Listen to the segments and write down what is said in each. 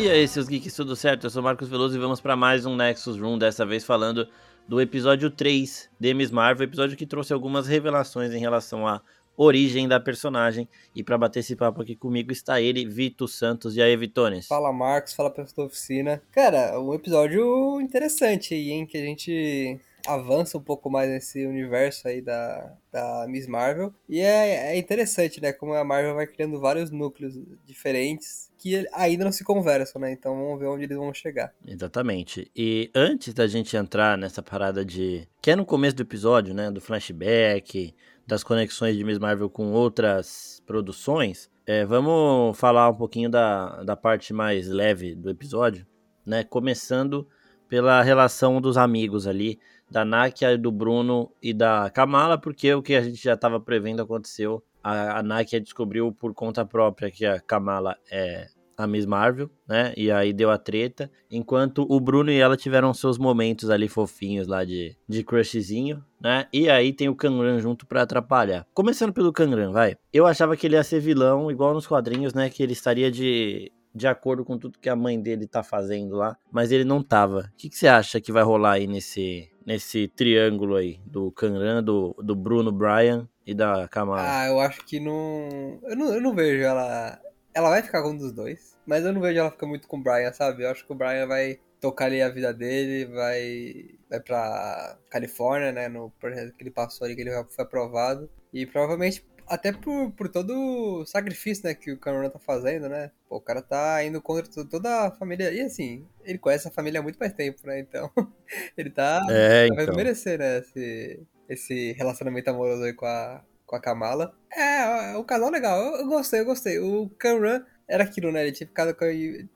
E aí, seus geeks, tudo certo? Eu sou Marcos Veloso e vamos para mais um Nexus Room, dessa vez falando do episódio 3 de Miss Marvel, episódio que trouxe algumas revelações em relação à origem da personagem. E para bater esse papo aqui comigo está ele, Vito Santos. E aí, Vitones? Fala, Marcos. Fala, pessoal da oficina. Cara, um episódio interessante aí, hein? Que a gente avança um pouco mais nesse universo aí da, da Miss Marvel. E é, é interessante, né? Como a Marvel vai criando vários núcleos diferentes que ainda não se conversam, né? Então vamos ver onde eles vão chegar. Exatamente. E antes da gente entrar nessa parada de. Que é no começo do episódio, né? Do flashback, das conexões de Miss Marvel com outras produções. É, vamos falar um pouquinho da, da parte mais leve do episódio, né? Começando pela relação dos amigos ali da Nakia, do Bruno e da Kamala, porque o que a gente já estava prevendo aconteceu. A, a Nakia descobriu por conta própria que a Kamala é a Miss Marvel, né? E aí deu a treta. Enquanto o Bruno e ela tiveram seus momentos ali fofinhos lá de, de crushzinho, né? E aí tem o Kangran junto para atrapalhar. Começando pelo Kangran, vai. Eu achava que ele ia ser vilão, igual nos quadrinhos, né? Que ele estaria de de acordo com tudo que a mãe dele tá fazendo lá, mas ele não tava. O que, que você acha que vai rolar aí nesse, nesse triângulo aí do Kanran, do, do Bruno Bryan e da Kamala? Ah, eu acho que não... Eu, não. eu não vejo ela. Ela vai ficar com um dos dois, mas eu não vejo ela ficar muito com o Bryan, sabe? Eu acho que o Bryan vai tocar ali a vida dele, vai, vai pra Califórnia, né? No projeto que ele passou ali, que ele foi aprovado. E provavelmente até por, por todo o sacrifício, né, que o Cameron tá fazendo, né? Pô, o cara tá indo contra toda a família. E assim, ele conhece a família há muito mais tempo, né? Então, ele tá. É, então. Vai merecer, né? Esse, esse relacionamento amoroso aí com a, com a Kamala. É, o casal legal. Eu, eu gostei, eu gostei. O Cameron era aquilo, né? Ele tinha ficado com,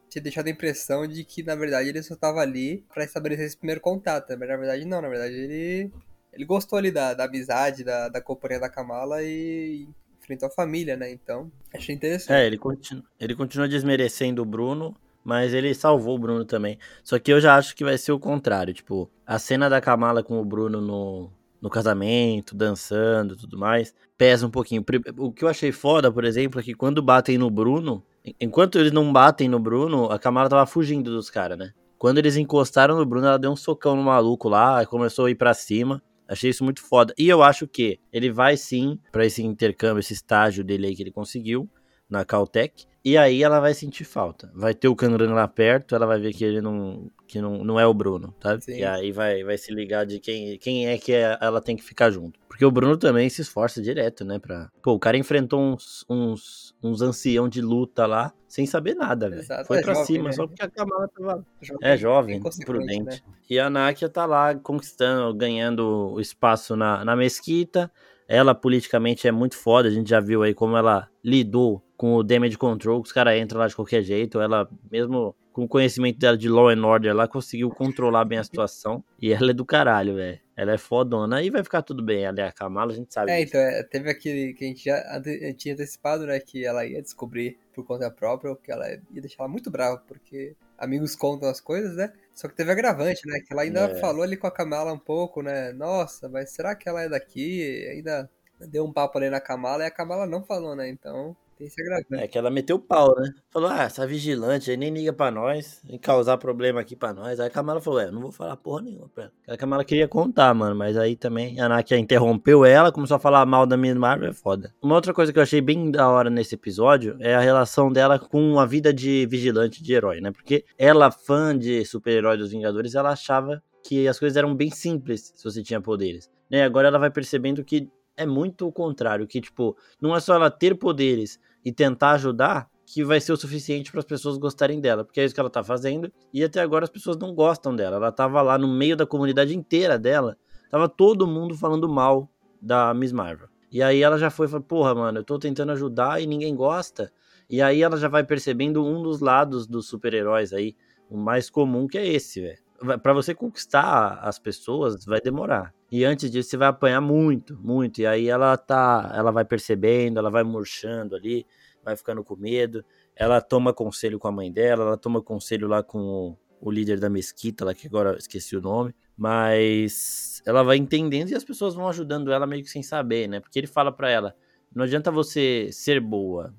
tinha deixado a impressão de que, na verdade, ele só tava ali para estabelecer esse primeiro contato. Mas na verdade, não. Na verdade, ele ele gostou ali da, da amizade, da, da companhia da Kamala e enfrentou a família, né? Então, achei interessante. É, ele, continu, ele continua desmerecendo o Bruno, mas ele salvou o Bruno também. Só que eu já acho que vai ser o contrário. Tipo, a cena da Kamala com o Bruno no, no casamento, dançando tudo mais, pesa um pouquinho. O que eu achei foda, por exemplo, é que quando batem no Bruno, enquanto eles não batem no Bruno, a Kamala tava fugindo dos caras, né? Quando eles encostaram no Bruno, ela deu um socão no maluco lá, começou a ir para cima. Achei isso muito foda. E eu acho que ele vai sim para esse intercâmbio, esse estágio dele aí que ele conseguiu na Caltech. E aí ela vai sentir falta. Vai ter o Canran lá perto, ela vai ver que ele não, que não, não é o Bruno, tá? Sim. E aí vai, vai se ligar de quem, quem é que é, ela tem que ficar junto. Porque o Bruno também se esforça direto, né? Pra... Pô, o cara enfrentou uns, uns, uns ancião de luta lá, sem saber nada, velho. Foi é pra jovem, cima, né? só porque a Kamala tava... Jovem, é jovem, prudente. Né? E a Nakia tá lá conquistando, ganhando espaço na, na mesquita. Ela politicamente é muito foda, a gente já viu aí como ela lidou com o damage control, que os caras entram lá de qualquer jeito. Ela, mesmo com o conhecimento dela de Law and Order, ela conseguiu controlar bem a situação. E ela é do caralho, velho. Ela é fodona e vai ficar tudo bem. Ela é a Kamala, a gente sabe. É, disso. então, é, teve aquele que a gente já tinha antecipado, né? Que ela ia descobrir por conta própria, que ela ia deixar ela muito brava, porque amigos contam as coisas, né? Só que teve agravante, né? Que ela ainda é. falou ali com a Kamala um pouco, né? Nossa, mas será que ela é daqui? Ainda deu um papo ali na Kamala e a Kamala não falou, né? Então é É que ela meteu o pau, né? Falou, ah, essa vigilante aí nem liga pra nós, em causar problema aqui pra nós. Aí a Kamala falou, é, não vou falar porra nenhuma pra ela. A Kamala queria contar, mano, mas aí também a Nakia interrompeu ela, começou a falar mal da minha Marvel, é foda. Uma outra coisa que eu achei bem da hora nesse episódio é a relação dela com a vida de vigilante, de herói, né? Porque ela, fã de super-herói dos Vingadores, ela achava que as coisas eram bem simples se você tinha poderes. Né? Agora ela vai percebendo que é muito o contrário, que tipo, não é só ela ter poderes, e tentar ajudar que vai ser o suficiente para as pessoas gostarem dela, porque é isso que ela tá fazendo, e até agora as pessoas não gostam dela. Ela tava lá no meio da comunidade inteira dela, tava todo mundo falando mal da Miss Marvel. E aí ela já foi, falou, porra, mano, eu tô tentando ajudar e ninguém gosta. E aí ela já vai percebendo um dos lados dos super-heróis aí, o mais comum que é esse, velho. Para você conquistar as pessoas vai demorar. E antes disso você vai apanhar muito, muito. E aí ela tá, ela vai percebendo, ela vai murchando ali, vai ficando com medo. Ela toma conselho com a mãe dela, ela toma conselho lá com o, o líder da mesquita, lá que agora esqueci o nome. Mas ela vai entendendo e as pessoas vão ajudando ela meio que sem saber, né? Porque ele fala para ela: não adianta você ser boa,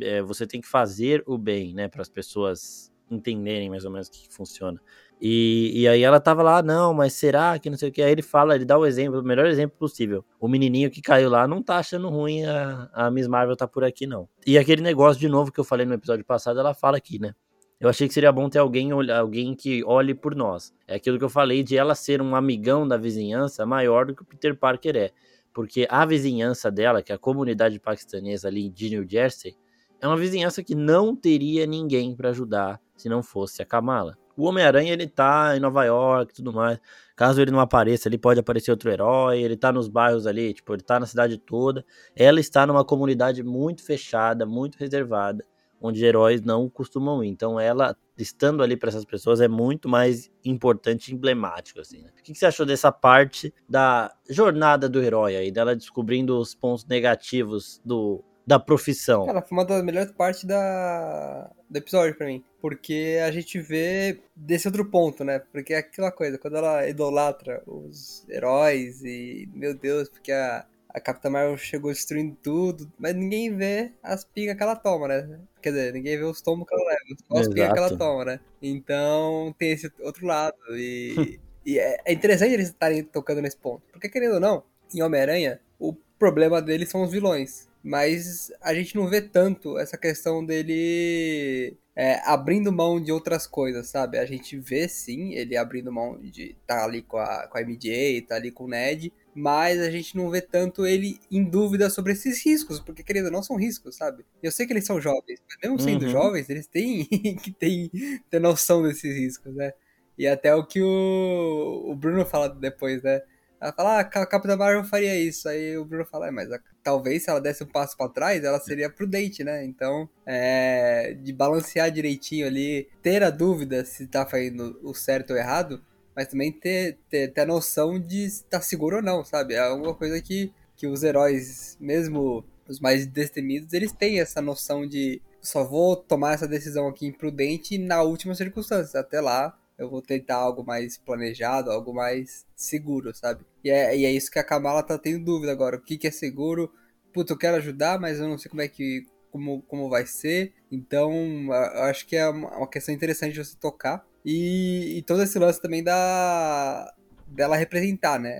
é, você tem que fazer o bem, né, para as pessoas entenderem mais ou menos o que funciona. E, e aí ela tava lá, não, mas será que não sei o que? Aí ele fala, ele dá o exemplo, o melhor exemplo possível. O menininho que caiu lá não tá achando ruim a, a Miss Marvel tá por aqui, não. E aquele negócio de novo que eu falei no episódio passado, ela fala aqui, né? Eu achei que seria bom ter alguém, alguém que olhe por nós. É aquilo que eu falei de ela ser um amigão da vizinhança maior do que o Peter Parker é. Porque a vizinhança dela, que é a comunidade paquistanesa ali de New Jersey, é uma vizinhança que não teria ninguém para ajudar se não fosse a Kamala. O Homem-Aranha, ele tá em Nova York e tudo mais. Caso ele não apareça, ele pode aparecer outro herói. Ele tá nos bairros ali, tipo, ele tá na cidade toda. Ela está numa comunidade muito fechada, muito reservada, onde heróis não costumam ir. Então, ela estando ali para essas pessoas é muito mais importante e emblemático, assim. Né? O que, que você achou dessa parte da jornada do herói aí, dela descobrindo os pontos negativos do da profissão. Cara, foi uma das melhores partes da... do episódio para mim. Porque a gente vê desse outro ponto, né? Porque é aquela coisa, quando ela idolatra os heróis e, meu Deus, porque a, a Capitã Marvel chegou destruindo tudo, mas ninguém vê as pingas que ela toma, né? Quer dizer, ninguém vê os tombos que ela leva, só as pingas que ela toma, né? Então tem esse outro lado. E, e é, é interessante eles estarem tocando nesse ponto. Porque, querendo ou não, em Homem-Aranha, o problema deles são os vilões mas a gente não vê tanto essa questão dele é, abrindo mão de outras coisas, sabe? A gente vê sim ele abrindo mão de estar tá ali com a, com a MJ, tá ali com o Ned, mas a gente não vê tanto ele em dúvida sobre esses riscos, porque, querido, não são riscos, sabe? Eu sei que eles são jovens, mas mesmo sendo uhum. jovens, eles têm que ter, ter noção desses riscos, né? E até o que o, o Bruno fala depois, né? Ela fala, ah, a Capitã Marvel faria isso. Aí o Bruno fala, é, mas a, talvez se ela desse um passo para trás, ela seria prudente, né? Então, é, de balancear direitinho ali, ter a dúvida se tá fazendo o certo ou errado, mas também ter, ter, ter a noção de se tá seguro ou não, sabe? É alguma coisa que, que os heróis, mesmo os mais destemidos, eles têm essa noção de só vou tomar essa decisão aqui imprudente na última circunstância. Até lá, eu vou tentar algo mais planejado, algo mais seguro, sabe? E é, e é isso que a Kamala tá tendo dúvida agora. O que, que é seguro? Puta, eu quero ajudar, mas eu não sei como é que. Como, como vai ser. Então, eu acho que é uma questão interessante de você tocar. E, e todo esse lance também da. dela representar, né?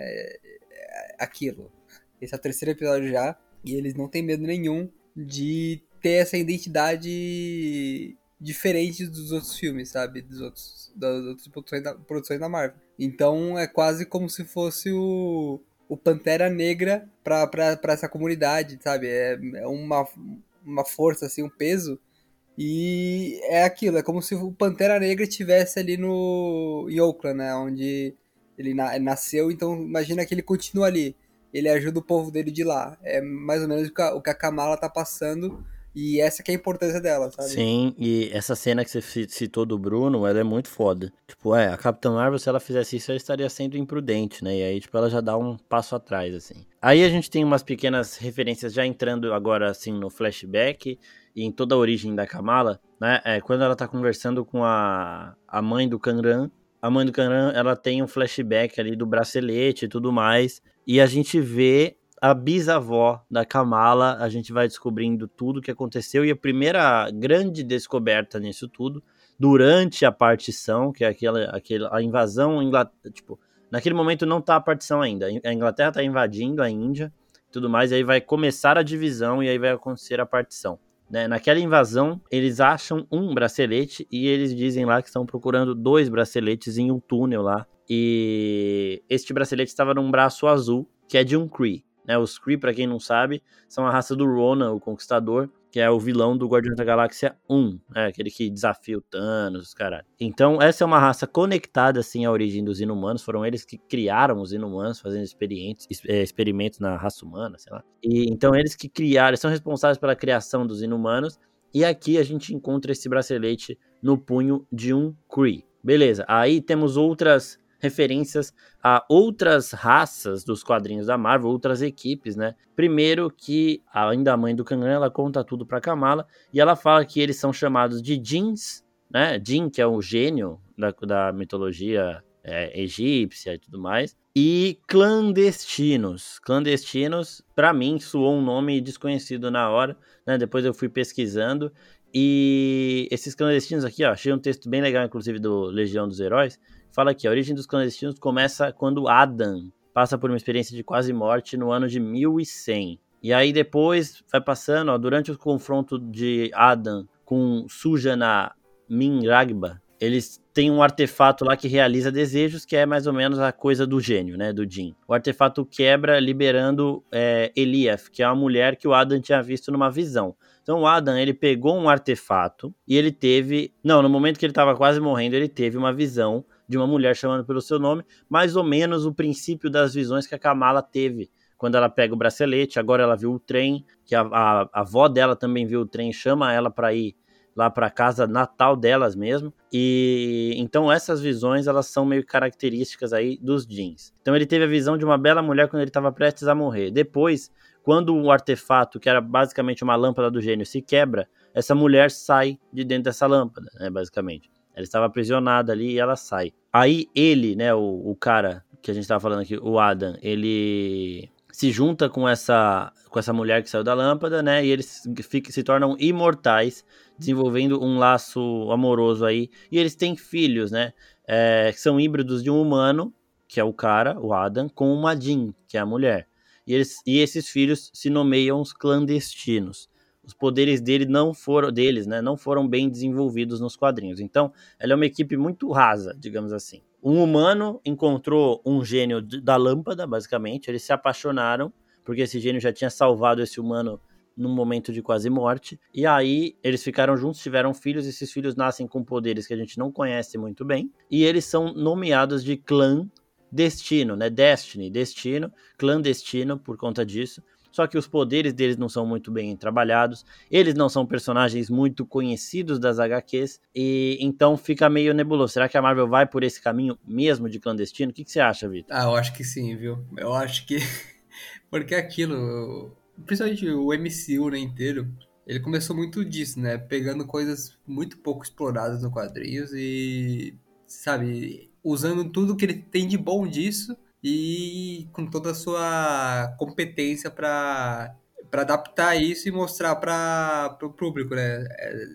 Aquilo. Esse é o terceiro episódio já. E eles não têm medo nenhum de ter essa identidade diferente dos outros filmes, sabe? Dos outros, das outras produções da, produções da Marvel. Então é quase como se fosse o, o Pantera Negra pra essa comunidade, sabe? É, é uma, uma força, assim, um peso. E é aquilo, é como se o Pantera Negra estivesse ali no em Oakland, né? Onde ele na, nasceu, então imagina que ele continua ali. Ele ajuda o povo dele de lá. É mais ou menos o que a, o que a Kamala tá passando e essa que é a importância dela, sabe? Sim, e essa cena que você citou do Bruno, ela é muito foda. Tipo, é, a Capitã Marvel, se ela fizesse isso, ela estaria sendo imprudente, né? E aí, tipo, ela já dá um passo atrás, assim. Aí a gente tem umas pequenas referências já entrando agora, assim, no flashback e em toda a origem da Kamala, né? É, quando ela tá conversando com a, a mãe do Kanran, a mãe do Kanran, ela tem um flashback ali do bracelete e tudo mais, e a gente vê a bisavó da Kamala, a gente vai descobrindo tudo o que aconteceu e a primeira grande descoberta nisso tudo, durante a partição, que é aquela, aquela a invasão, tipo, naquele momento não tá a partição ainda, a Inglaterra tá invadindo a Índia, tudo mais, e aí vai começar a divisão e aí vai acontecer a partição. Né? Naquela invasão, eles acham um bracelete e eles dizem lá que estão procurando dois braceletes em um túnel lá. E este bracelete estava num braço azul, que é de um Kree. Né? Os Kree, para quem não sabe, são a raça do Ronan, o Conquistador, que é o vilão do Guardiões da Galáxia 1, né? aquele que desafia o Thanos, caralho. Então, essa é uma raça conectada, assim, à origem dos inumanos. Foram eles que criaram os inumanos, fazendo experimentos, é, experimentos na raça humana, sei lá. E, então, eles que criaram, são responsáveis pela criação dos inumanos. E aqui a gente encontra esse bracelete no punho de um Kree. Beleza, aí temos outras referências a outras raças dos quadrinhos da Marvel, outras equipes, né? Primeiro que ainda a mãe do Kangan, ela conta tudo para Kamala e ela fala que eles são chamados de Jins, né? Jin, que é o gênio da, da mitologia é, egípcia e tudo mais. E clandestinos. Clandestinos, para mim, soou um nome desconhecido na hora, né? Depois eu fui pesquisando E esses clandestinos aqui, ó, achei um texto bem legal, inclusive, do Legião dos Heróis. Fala aqui, a origem dos clandestinos começa quando Adam passa por uma experiência de quase morte no ano de 1100. E aí depois vai passando, ó, durante o confronto de Adam com Sujana Minragba, eles têm um artefato lá que realiza desejos, que é mais ou menos a coisa do gênio, né, do Jin. O artefato quebra, liberando é, Eliaf, que é uma mulher que o Adam tinha visto numa visão. Então o Adam, ele pegou um artefato e ele teve... Não, no momento que ele estava quase morrendo, ele teve uma visão de uma mulher chamando pelo seu nome, mais ou menos o princípio das visões que a Kamala teve quando ela pega o bracelete. Agora ela viu o trem, que a, a, a avó dela também viu o trem, chama ela para ir lá para casa natal delas mesmo. E então essas visões elas são meio características aí dos jeans. Então ele teve a visão de uma bela mulher quando ele estava prestes a morrer. Depois, quando o artefato, que era basicamente uma lâmpada do gênio, se quebra, essa mulher sai de dentro dessa lâmpada, né, basicamente. Ela estava aprisionada ali e ela sai. Aí ele, né, o, o cara que a gente estava falando aqui, o Adam, ele se junta com essa com essa mulher que saiu da lâmpada, né? E eles fica, se tornam imortais, desenvolvendo um laço amoroso aí. E eles têm filhos, né? É, que são híbridos de um humano, que é o cara, o Adam, com uma Jean, que é a mulher. E, eles, e esses filhos se nomeiam os clandestinos os poderes dele não foram deles, né, não foram bem desenvolvidos nos quadrinhos. Então, ela é uma equipe muito rasa, digamos assim. Um humano encontrou um gênio da lâmpada, basicamente, eles se apaixonaram, porque esse gênio já tinha salvado esse humano num momento de quase morte. E aí eles ficaram juntos, tiveram filhos, esses filhos nascem com poderes que a gente não conhece muito bem, e eles são nomeados de clã destino, né? Destiny, destino, clandestino por conta disso só que os poderes deles não são muito bem trabalhados, eles não são personagens muito conhecidos das HQs, e então fica meio nebuloso. Será que a Marvel vai por esse caminho mesmo de clandestino? O que, que você acha, Vitor? Ah, eu acho que sim, viu? Eu acho que. Porque aquilo, principalmente o MCU né, inteiro, ele começou muito disso, né? Pegando coisas muito pouco exploradas no quadrinhos e, sabe, usando tudo que ele tem de bom disso e com toda a sua competência para adaptar isso e mostrar para o público, né? É,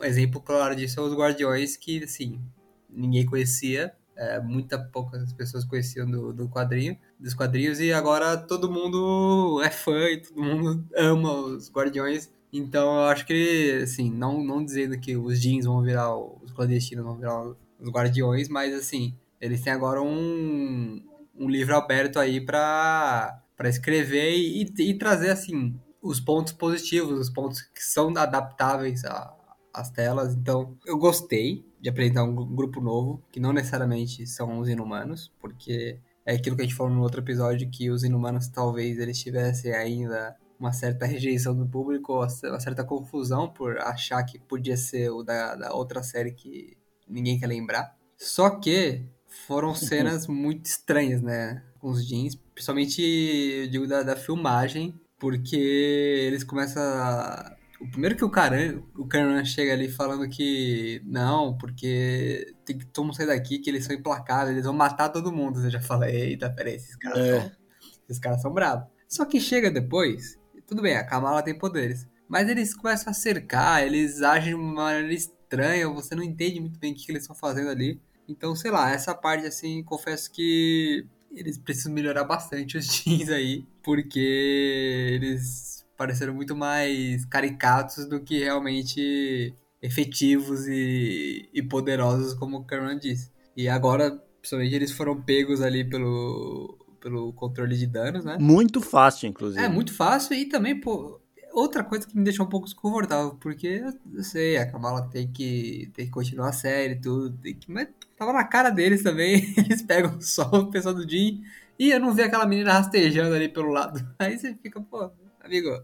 um exemplo claro disso são os Guardiões, que, assim, ninguém conhecia, é, muita poucas pessoas conheciam do, do quadrinho, dos quadrinhos, e agora todo mundo é fã e todo mundo ama os Guardiões. Então, eu acho que, assim, não, não dizendo que os jeans vão virar, os clandestinos vão virar os Guardiões, mas, assim, eles têm agora um, um livro aberto aí para escrever e, e, trazer assim os pontos positivos, os pontos que são adaptáveis às telas. Então, eu gostei de apresentar um grupo novo, que não necessariamente são os inumanos, porque é aquilo que a gente falou no outro episódio, que os inumanos talvez eles tivessem ainda uma certa rejeição do público, uma certa confusão por achar que podia ser o da, da outra série que ninguém quer lembrar. Só que foram cenas muito estranhas, né? Com os jeans. Principalmente, eu digo, da, da filmagem. Porque eles começam a... O primeiro que o Karan, o Karan chega ali falando que não, porque tem que todo mundo sair daqui, que eles são implacáveis, eles vão matar todo mundo. Eu já falei, eita, peraí, esses caras é. são. Esses caras são bravos. Só que chega depois, tudo bem, a Kamala tem poderes. Mas eles começam a cercar, eles agem de uma maneira estranha, você não entende muito bem o que eles estão fazendo ali. Então, sei lá, essa parte, assim, confesso que eles precisam melhorar bastante os jeans aí, porque eles pareceram muito mais caricatos do que realmente efetivos e, e poderosos, como o Cameron disse. E agora, principalmente, eles foram pegos ali pelo, pelo controle de danos, né? Muito fácil, inclusive. É, muito fácil e também, pô, outra coisa que me deixou um pouco desconfortável, porque eu sei, a Kamala tem que, tem que continuar a série e tudo, que, mas tava na cara deles também, eles pegam só o pessoal do Jim e eu não vi aquela menina rastejando ali pelo lado. Aí você fica, pô, amigo,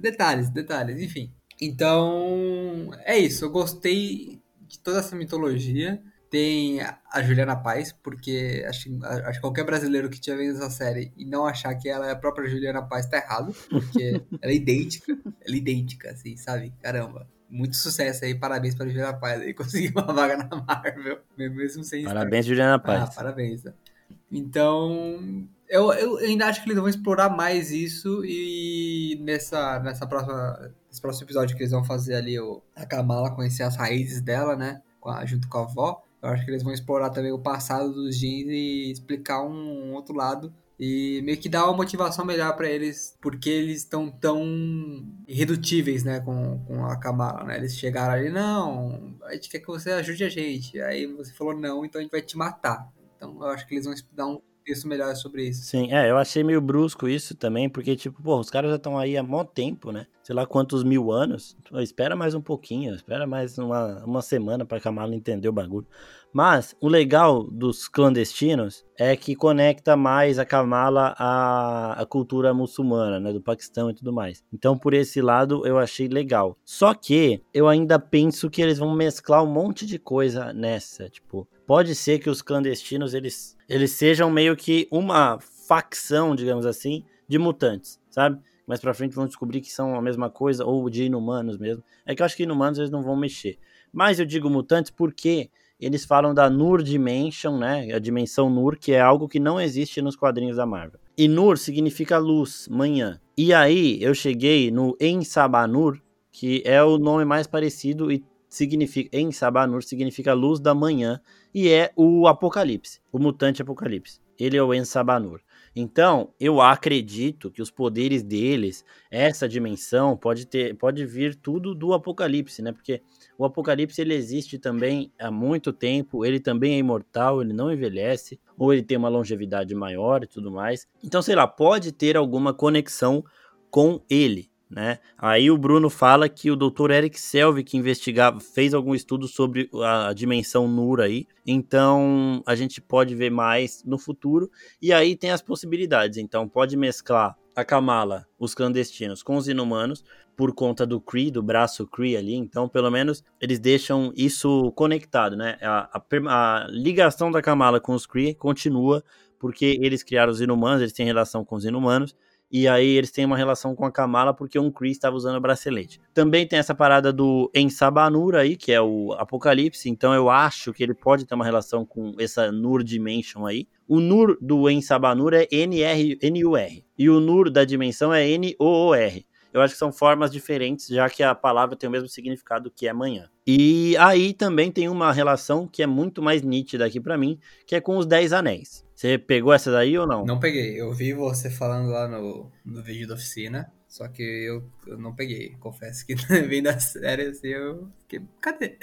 detalhes, detalhes, enfim. Então, é isso, eu gostei de toda essa mitologia tem a Juliana Paz, porque acho, acho que qualquer brasileiro que tiver vendo essa série e não achar que ela é a própria Juliana Paz tá errado, porque ela é idêntica, ela é idêntica, assim, sabe? Caramba. Muito sucesso aí, parabéns para a Juliana Paz aí, conseguiu uma vaga na Marvel, mesmo sem Parabéns, estar. Juliana Paz. Ah, parabéns. Então, Eu, eu ainda acho que eles vão explorar mais isso e nessa, nessa próxima, nesse próximo episódio que eles vão fazer ali o, a Kamala conhecer as raízes dela, né? Junto com a avó. Eu acho que eles vão explorar também o passado dos jeans e explicar um, um outro lado e meio que dar uma motivação melhor para eles, porque eles estão tão irredutíveis, né, com, com a Kamala, né? Eles chegaram ali, não, a gente quer que você ajude a gente. Aí você falou não, então a gente vai te matar. Então eu acho que eles vão dar um texto melhor sobre isso. Sim, é, eu achei meio brusco isso também, porque, tipo, pô, os caras já estão aí há mó tempo, né? Sei lá quantos mil anos. Pô, espera mais um pouquinho, espera mais uma, uma semana pra Kamala entender o bagulho. Mas o legal dos clandestinos é que conecta mais a Kamala à, à cultura muçulmana, né, do Paquistão e tudo mais. Então, por esse lado, eu achei legal. Só que eu ainda penso que eles vão mesclar um monte de coisa nessa. Tipo, pode ser que os clandestinos eles, eles sejam meio que uma facção, digamos assim, de mutantes, sabe? Mais pra frente vão descobrir que são a mesma coisa, ou de inumanos mesmo. É que eu acho que inumanos eles não vão mexer. Mas eu digo mutantes porque eles falam da Nur Dimension, né? A dimensão Nur, que é algo que não existe nos quadrinhos da Marvel. E Nur significa luz, manhã. E aí eu cheguei no Ensabanur, que é o nome mais parecido e significa Ensabanur significa luz da manhã e é o Apocalipse, o mutante Apocalipse. Ele é o Ensabanur. Então, eu acredito que os poderes deles, essa dimensão, pode ter, pode vir tudo do Apocalipse, né? Porque o Apocalipse ele existe também há muito tempo, ele também é imortal, ele não envelhece, ou ele tem uma longevidade maior e tudo mais. Então, sei lá, pode ter alguma conexão com ele, né? Aí o Bruno fala que o Dr. Eric Selvig que investigava, fez algum estudo sobre a dimensão Nur aí, então a gente pode ver mais no futuro, e aí tem as possibilidades, então pode mesclar a Kamala, os clandestinos, com os inumanos, por conta do Kree, do braço Kree ali, então pelo menos eles deixam isso conectado, né? A, a, a ligação da Kamala com os Kree continua, porque eles criaram os inumanos, eles têm relação com os inumanos, e aí eles têm uma relação com a Kamala porque um Kree estava usando o bracelete. Também tem essa parada do Ensabanur aí, que é o Apocalipse, então eu acho que ele pode ter uma relação com essa Nur Dimension aí. O Nur do Ensabanur é N-R-N-U-R, e o Nur da dimensão é N-O-O-R eu acho que são formas diferentes, já que a palavra tem o mesmo significado que é manhã. E aí também tem uma relação que é muito mais nítida aqui para mim, que é com os Dez Anéis. Você pegou essa daí ou não? Não peguei. Eu vi você falando lá no, no vídeo da oficina. Só que eu, eu não peguei. Confesso que vem da série assim, eu fiquei. Cadê?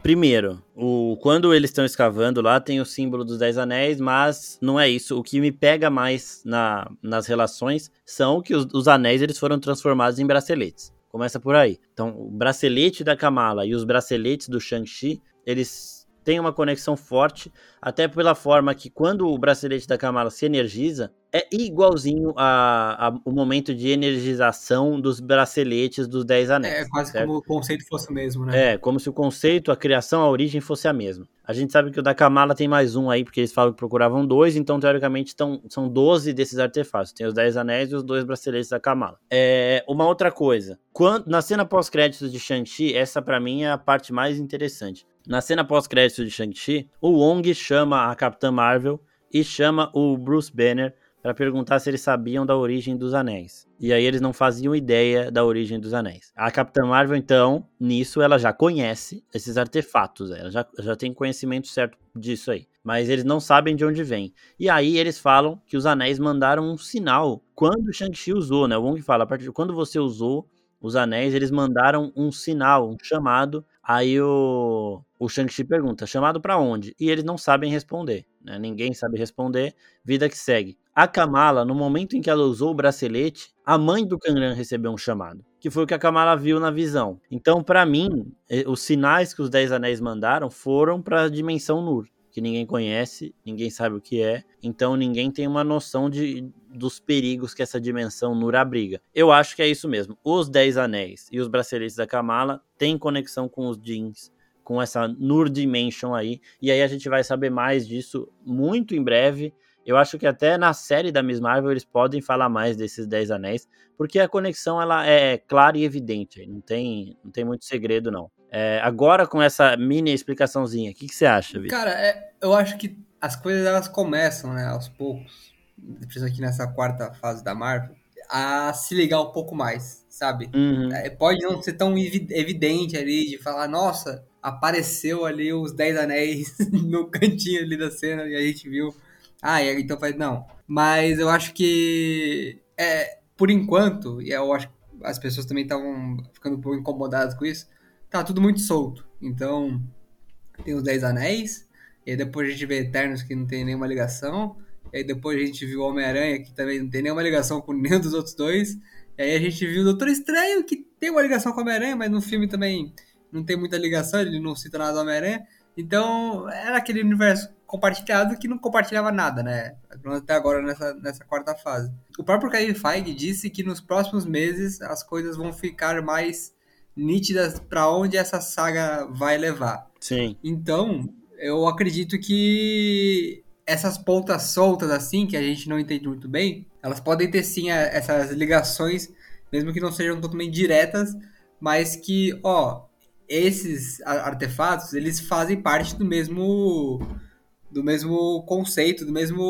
Primeiro, o, quando eles estão escavando lá, tem o símbolo dos Dez Anéis, mas não é isso. O que me pega mais na, nas relações são que os, os anéis eles foram transformados em braceletes. Começa por aí. Então, o bracelete da Kamala e os braceletes do Shang-Chi, eles tem uma conexão forte, até pela forma que quando o bracelete da Kamala se energiza, é igualzinho a, a, o momento de energização dos braceletes dos Dez Anéis. É quase certo? como o conceito fosse o mesmo, né? É, como se o conceito, a criação, a origem fosse a mesma. A gente sabe que o da Kamala tem mais um aí, porque eles falam que procuravam dois, então teoricamente tão, são 12 desses artefatos. Tem os Dez Anéis e os dois braceletes da Kamala. É, uma outra coisa, quando, na cena pós-créditos de Shang-Chi, essa para mim é a parte mais interessante. Na cena pós-crédito de Shang-Chi, o Wong chama a Capitã Marvel e chama o Bruce Banner para perguntar se eles sabiam da origem dos anéis. E aí eles não faziam ideia da origem dos anéis. A Capitã Marvel, então, nisso ela já conhece esses artefatos, ela já, já tem conhecimento certo disso aí. Mas eles não sabem de onde vem. E aí eles falam que os anéis mandaram um sinal quando o Shang-Chi usou, né? O Wong fala, a partir de quando você usou os anéis, eles mandaram um sinal, um chamado. Aí o, o Shang-Chi pergunta: chamado para onde? E eles não sabem responder. Né? Ninguém sabe responder. Vida que segue. A Kamala, no momento em que ela usou o bracelete, a mãe do Kangran recebeu um chamado, que foi o que a Kamala viu na visão. Então, para mim, os sinais que os Dez Anéis mandaram foram para a dimensão Nur que ninguém conhece, ninguém sabe o que é, então ninguém tem uma noção de, dos perigos que essa dimensão Nura abriga. Eu acho que é isso mesmo. Os Dez Anéis e os braceletes da Kamala têm conexão com os jeans, com essa Nur Dimension aí, e aí a gente vai saber mais disso muito em breve. Eu acho que até na série da Miss Marvel eles podem falar mais desses Dez Anéis, porque a conexão ela é clara e evidente, não tem, não tem muito segredo não. É, agora, com essa mini explicaçãozinha, o que, que você acha, Vitor? Cara, é, eu acho que as coisas elas começam, né, aos poucos. principalmente nessa quarta fase da Marvel, a se ligar um pouco mais, sabe? Uhum. É, pode não ser tão evi- evidente ali de falar, nossa, apareceu ali os Dez Anéis no cantinho ali da cena e a gente viu. Ah, aí, então faz. Não. Mas eu acho que. É, por enquanto, e eu acho que as pessoas também estavam ficando um pouco incomodadas com isso, tá tudo muito solto. Então, tem os Dez Anéis, e aí depois a gente vê Eternos que não tem nenhuma ligação, e aí depois a gente viu Homem-Aranha que também não tem nenhuma ligação com nenhum dos outros dois, e aí a gente viu o Doutor Estranho que tem uma ligação com Homem-Aranha, mas no filme também não tem muita ligação, ele não cita nada do Homem-Aranha. Então, era aquele universo compartilhado que não compartilhava nada, né? Até agora nessa, nessa quarta fase. O próprio Kevin Feige disse que nos próximos meses as coisas vão ficar mais nítidas para onde essa saga vai levar. Sim. Então, eu acredito que essas pontas soltas assim, que a gente não entende muito bem, elas podem ter sim a- essas ligações, mesmo que não sejam totalmente diretas, mas que, ó, esses artefatos, eles fazem parte do mesmo do mesmo conceito, do mesmo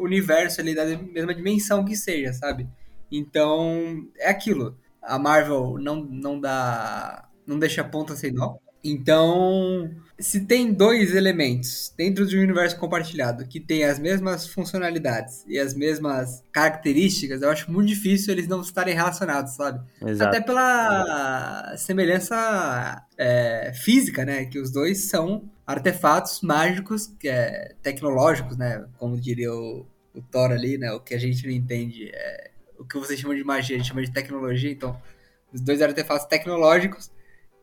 universo ali, da mesma dimensão que seja, sabe? Então, é aquilo. A Marvel não, não dá. não deixa ponta sem nó. Então, se tem dois elementos dentro de um universo compartilhado que tem as mesmas funcionalidades e as mesmas características, eu acho muito difícil eles não estarem relacionados, sabe? Exato. Até pela semelhança é, física, né? Que os dois são artefatos mágicos, que é, tecnológicos, né? Como diria o, o Thor ali, né? O que a gente não entende é o que vocês chamam de magia, a gente chama de tecnologia. Então, os dois artefatos tecnológicos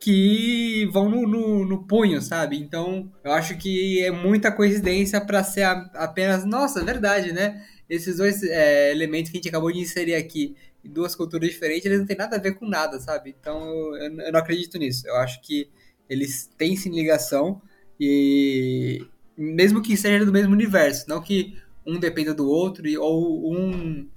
que vão no, no, no punho, sabe? Então, eu acho que é muita coincidência para ser a- apenas, nossa, verdade, né? Esses dois é, elementos que a gente acabou de inserir aqui em duas culturas diferentes, eles não têm nada a ver com nada, sabe? Então, eu, eu não acredito nisso. Eu acho que eles têm sim ligação e mesmo que seja do mesmo universo, não que um dependa do outro ou um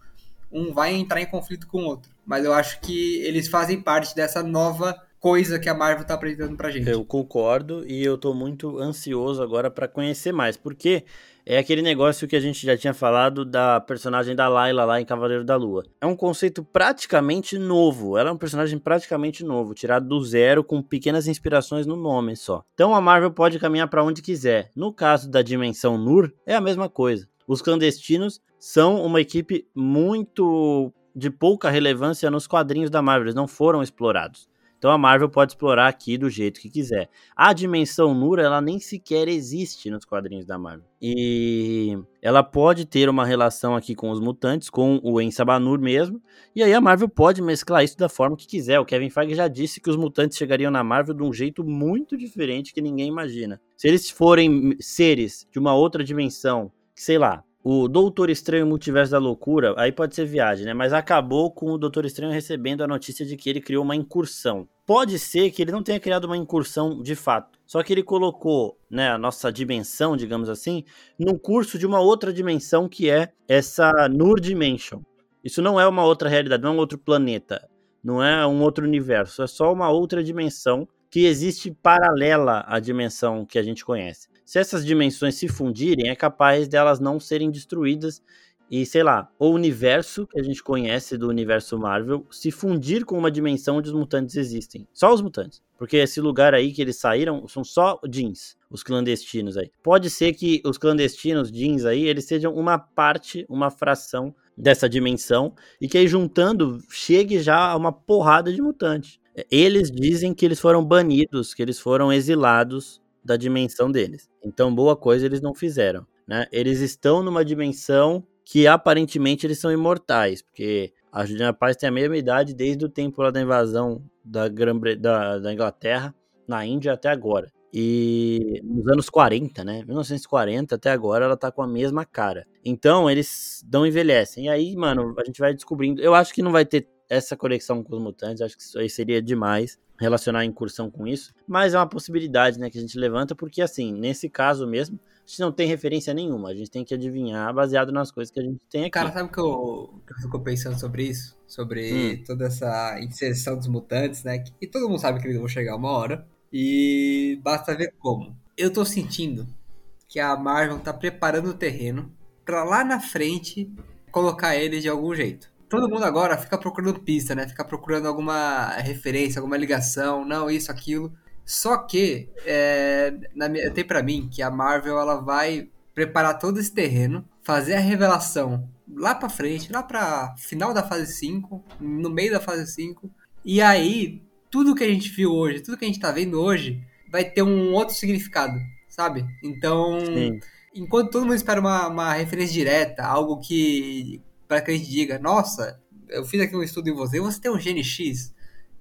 um vai entrar em conflito com o outro. Mas eu acho que eles fazem parte dessa nova coisa que a Marvel tá apresentando pra gente. Eu concordo e eu tô muito ansioso agora pra conhecer mais, porque é aquele negócio que a gente já tinha falado da personagem da Layla lá em Cavaleiro da Lua. É um conceito praticamente novo, ela é um personagem praticamente novo, tirado do zero com pequenas inspirações no nome só. Então a Marvel pode caminhar pra onde quiser. No caso da dimensão Nur, é a mesma coisa. Os clandestinos são uma equipe muito de pouca relevância nos quadrinhos da Marvel, eles não foram explorados. Então a Marvel pode explorar aqui do jeito que quiser. A dimensão Nura, ela nem sequer existe nos quadrinhos da Marvel. E ela pode ter uma relação aqui com os mutantes, com o Ensabanur mesmo. E aí a Marvel pode mesclar isso da forma que quiser. O Kevin Feige já disse que os mutantes chegariam na Marvel de um jeito muito diferente que ninguém imagina. Se eles forem seres de uma outra dimensão, sei lá, o Doutor Estranho Multiverso da Loucura, aí pode ser viagem, né? Mas acabou com o Doutor Estranho recebendo a notícia de que ele criou uma incursão. Pode ser que ele não tenha criado uma incursão de fato, só que ele colocou, né, a nossa dimensão, digamos assim, num curso de uma outra dimensão que é essa Nur Dimension. Isso não é uma outra realidade, não é um outro planeta, não é um outro universo, é só uma outra dimensão que existe paralela à dimensão que a gente conhece. Se essas dimensões se fundirem, é capaz delas não serem destruídas e, sei lá, o universo que a gente conhece do universo Marvel se fundir com uma dimensão onde os mutantes existem. Só os mutantes. Porque esse lugar aí que eles saíram são só jeans, os clandestinos aí. Pode ser que os clandestinos jeans aí, eles sejam uma parte, uma fração dessa dimensão e que aí juntando chegue já a uma porrada de mutantes. Eles dizem que eles foram banidos, que eles foram exilados da dimensão deles. Então, boa coisa eles não fizeram, né? Eles estão numa dimensão que aparentemente eles são imortais, porque a Juliana Paz tem a mesma idade desde o tempo lá da invasão da, Gran da, da Inglaterra na Índia até agora. E nos anos 40, né? 1940 até agora ela tá com a mesma cara. Então eles não envelhecem. E aí, mano, a gente vai descobrindo. Eu acho que não vai ter essa conexão com os mutantes, acho que isso aí seria demais relacionar a incursão com isso, mas é uma possibilidade, né, que a gente levanta, porque assim, nesse caso mesmo, a gente não tem referência nenhuma, a gente tem que adivinhar baseado nas coisas que a gente tem aqui. Cara, sabe o que eu, que eu fico pensando sobre isso? Sobre hum. toda essa inserção dos mutantes, né? Que todo mundo sabe que eles vão chegar uma hora. E basta ver como. Eu tô sentindo que a Marvel tá preparando o terreno pra lá na frente colocar eles de algum jeito. Todo mundo agora fica procurando pista, né? Fica procurando alguma referência, alguma ligação, não, isso, aquilo. Só que é, na, tem para mim que a Marvel ela vai preparar todo esse terreno, fazer a revelação lá para frente, lá para final da fase 5, no meio da fase 5, e aí tudo que a gente viu hoje, tudo que a gente tá vendo hoje, vai ter um outro significado, sabe? Então, Sim. enquanto todo mundo espera uma, uma referência direta, algo que para que a gente diga, nossa, eu fiz aqui um estudo em você, você tem um gene X.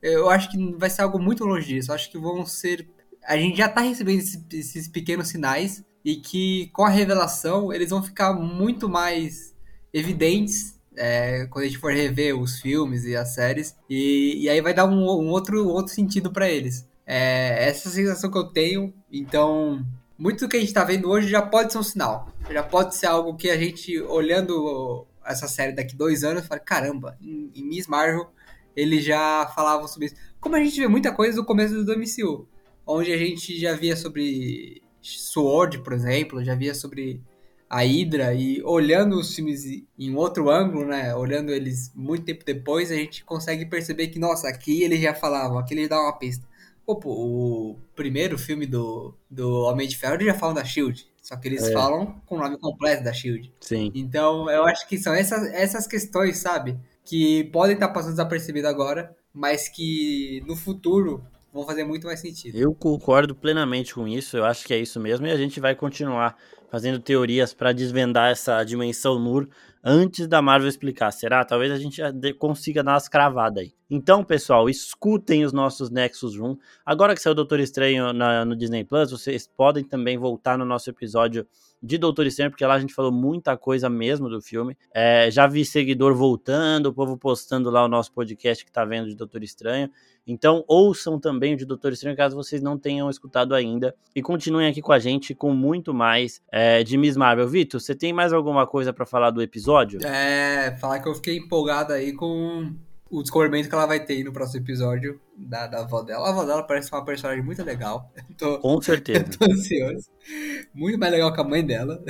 Eu acho que vai ser algo muito longe disso. Eu acho que vão ser. A gente já tá recebendo esses, esses pequenos sinais e que com a revelação eles vão ficar muito mais evidentes é, quando a gente for rever os filmes e as séries e, e aí vai dar um, um outro, outro sentido para eles. É, essa é sensação que eu tenho, então muito do que a gente tá vendo hoje já pode ser um sinal, já pode ser algo que a gente olhando essa série daqui dois anos fala caramba, em, em Miss Marvel eles já falavam sobre isso. Como a gente vê muita coisa no começo do MCU, onde a gente já via sobre Sword, por exemplo, já via sobre a Hydra e olhando os filmes em outro ângulo, né, olhando eles muito tempo depois, a gente consegue perceber que, nossa, aqui eles já falavam, aqui eles davam uma pista. Opa, o primeiro filme do, do Homem de Ferro eles já falam da SHIELD, só que eles é. falam com o nome completo da SHIELD. Sim. Então, eu acho que são essas, essas questões, sabe, que podem estar passando desapercebido agora, mas que no futuro vão fazer muito mais sentido. Eu concordo plenamente com isso, eu acho que é isso mesmo, e a gente vai continuar fazendo teorias para desvendar essa dimensão Nur antes da Marvel explicar. Será? Talvez a gente consiga dar umas cravadas aí. Então, pessoal, escutem os nossos Nexus Room. Agora que saiu Doutor Estranho na, no Disney Plus, vocês podem também voltar no nosso episódio de Doutor Estranho, porque lá a gente falou muita coisa mesmo do filme. É, já vi seguidor voltando, o povo postando lá o nosso podcast que tá vendo de Doutor Estranho. Então, ouçam também o de Doutor Estranho, caso vocês não tenham escutado ainda. E continuem aqui com a gente com muito mais é, de Miss Marvel. Vitor, você tem mais alguma coisa para falar do episódio? É, falar que eu fiquei empolgado aí com o descobrimento que ela vai ter no próximo episódio da, da avó dela. A avó dela parece uma personagem muito legal. Tô, Com certeza. tô ansioso. Muito mais legal que a mãe dela.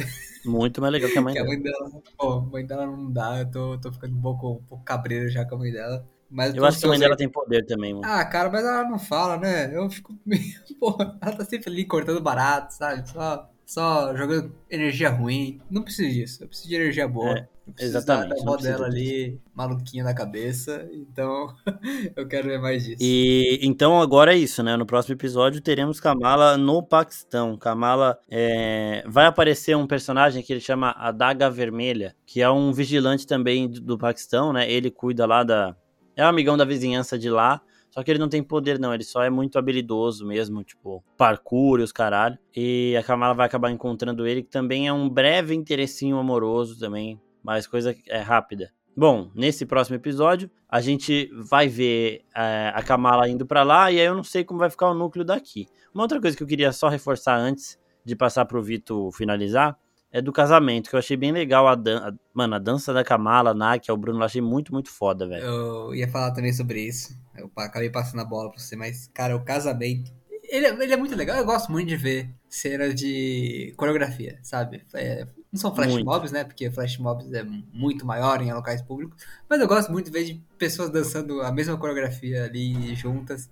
Muito mais legal que a mãe que dela. A mãe dela, a mãe dela não dá, eu tô, tô ficando um pouco, um pouco cabreiro já com a mãe dela. Mas eu acho que a mãe dela tem poder também, mano. Ah, cara, mas ela não fala, né? Eu fico meio. Porra, ela tá sempre ali cortando barato, sabe? Só, só jogando energia ruim. Não preciso disso. Eu preciso de energia boa. É. Exatamente. Da avó dela ali, maluquinha na cabeça. Então, eu quero ver mais disso. E então agora é isso, né? No próximo episódio teremos Kamala no Paquistão. Kamala é... vai aparecer um personagem que ele chama Adaga Vermelha, que é um vigilante também do Paquistão, né? Ele cuida lá da. É um amigão da vizinhança de lá. Só que ele não tem poder, não. Ele só é muito habilidoso mesmo, tipo, parkour e os caralho. E a Kamala vai acabar encontrando ele, que também é um breve interessinho amoroso também mas coisa é rápida. Bom, nesse próximo episódio, a gente vai ver é, a Kamala indo para lá, e aí eu não sei como vai ficar o núcleo daqui. Uma outra coisa que eu queria só reforçar antes de passar pro Vitor finalizar é do casamento, que eu achei bem legal a, dan a, mano, a dança da Kamala, a que é o Bruno, eu achei muito, muito foda, velho. Eu ia falar também sobre isso. Eu acabei passando a bola pra você, mas, cara, o casamento. Ele, é, ele é muito legal, eu gosto muito de ver cena de coreografia, sabe? É, não são flash muito. mobs, né? Porque flash mobs é muito maior em locais públicos. Mas eu gosto muito de ver de pessoas dançando a mesma coreografia ali juntas.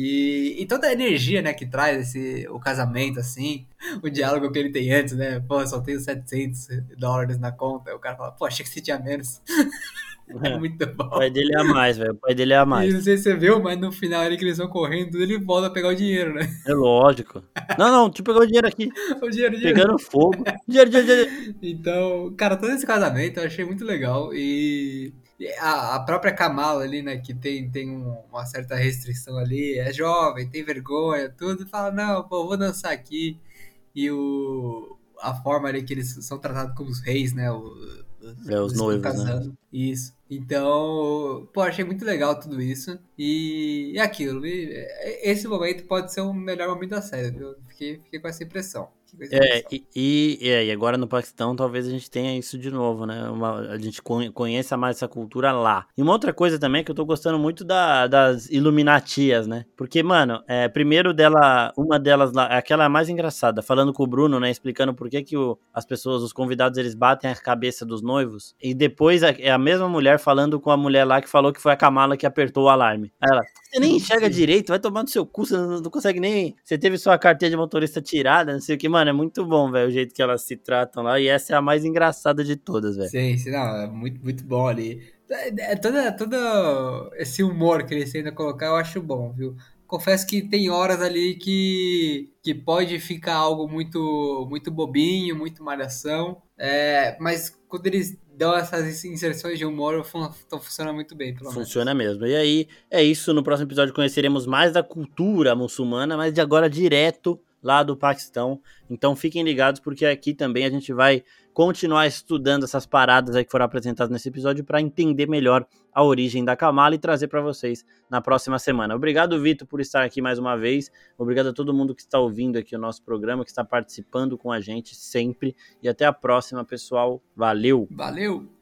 E, e, toda a energia, né, que traz esse, o casamento, assim, o diálogo que ele tem antes, né, pô, só tenho 700 dólares na conta, o cara fala, pô, achei que você tinha menos. É muito bom. O pai dele é a mais, velho. O pai dele é a mais. E não sei se você viu, mas no final ele que eles vão correndo, ele volta a pegar o dinheiro, né? É lógico. Não, não, deixa eu pegar o dinheiro aqui. o dinheiro, dinheiro. Pegando fogo. Dinheiro, dinheiro, dinheiro. Então, cara, todo esse casamento eu achei muito legal. E a, a própria Kamala ali, né, que tem, tem uma certa restrição ali, é jovem, tem vergonha, tudo, fala, não, pô, vou dançar aqui. E o, a forma ali que eles são tratados como os reis, né, o, é, os noivos, né? Isso. Então, pô, achei muito legal tudo isso. E é aquilo. E esse momento pode ser o melhor momento da série. Eu fiquei, fiquei com essa impressão. É e, e, é, e agora no Paquistão talvez a gente tenha isso de novo, né? Uma, a gente conheça mais essa cultura lá. E uma outra coisa também é que eu tô gostando muito da, das Iluminatias, né? Porque, mano, é, primeiro dela, uma delas lá, aquela mais engraçada, falando com o Bruno, né? Explicando por que, que o, as pessoas, os convidados, eles batem a cabeça dos noivos. E depois é a mesma mulher falando com a mulher lá que falou que foi a Kamala que apertou o alarme. Aí ela, você nem enxerga direito, vai tomar no seu cu, você não, não consegue nem. Você teve sua carteira de motorista tirada, não sei o que, mano. É muito bom, velho, o jeito que elas se tratam lá. E essa é a mais engraçada de todas, velho. Sim, sim, não, é muito, muito bom ali. É, é toda, todo esse humor que eles tentam colocar, eu acho bom, viu? Confesso que tem horas ali que, que pode ficar algo muito, muito bobinho, muito malhação. É, mas quando eles dão essas inserções de humor, estão funcionando muito bem. Funciona menos. mesmo. E aí, é isso. No próximo episódio conheceremos mais da cultura muçulmana, mas de agora direto lá do Paquistão. Então fiquem ligados, porque aqui também a gente vai continuar estudando essas paradas aí que foram apresentadas nesse episódio para entender melhor a origem da Kamala e trazer para vocês na próxima semana. Obrigado, Vitor, por estar aqui mais uma vez. Obrigado a todo mundo que está ouvindo aqui o nosso programa, que está participando com a gente sempre. E até a próxima, pessoal. Valeu! Valeu!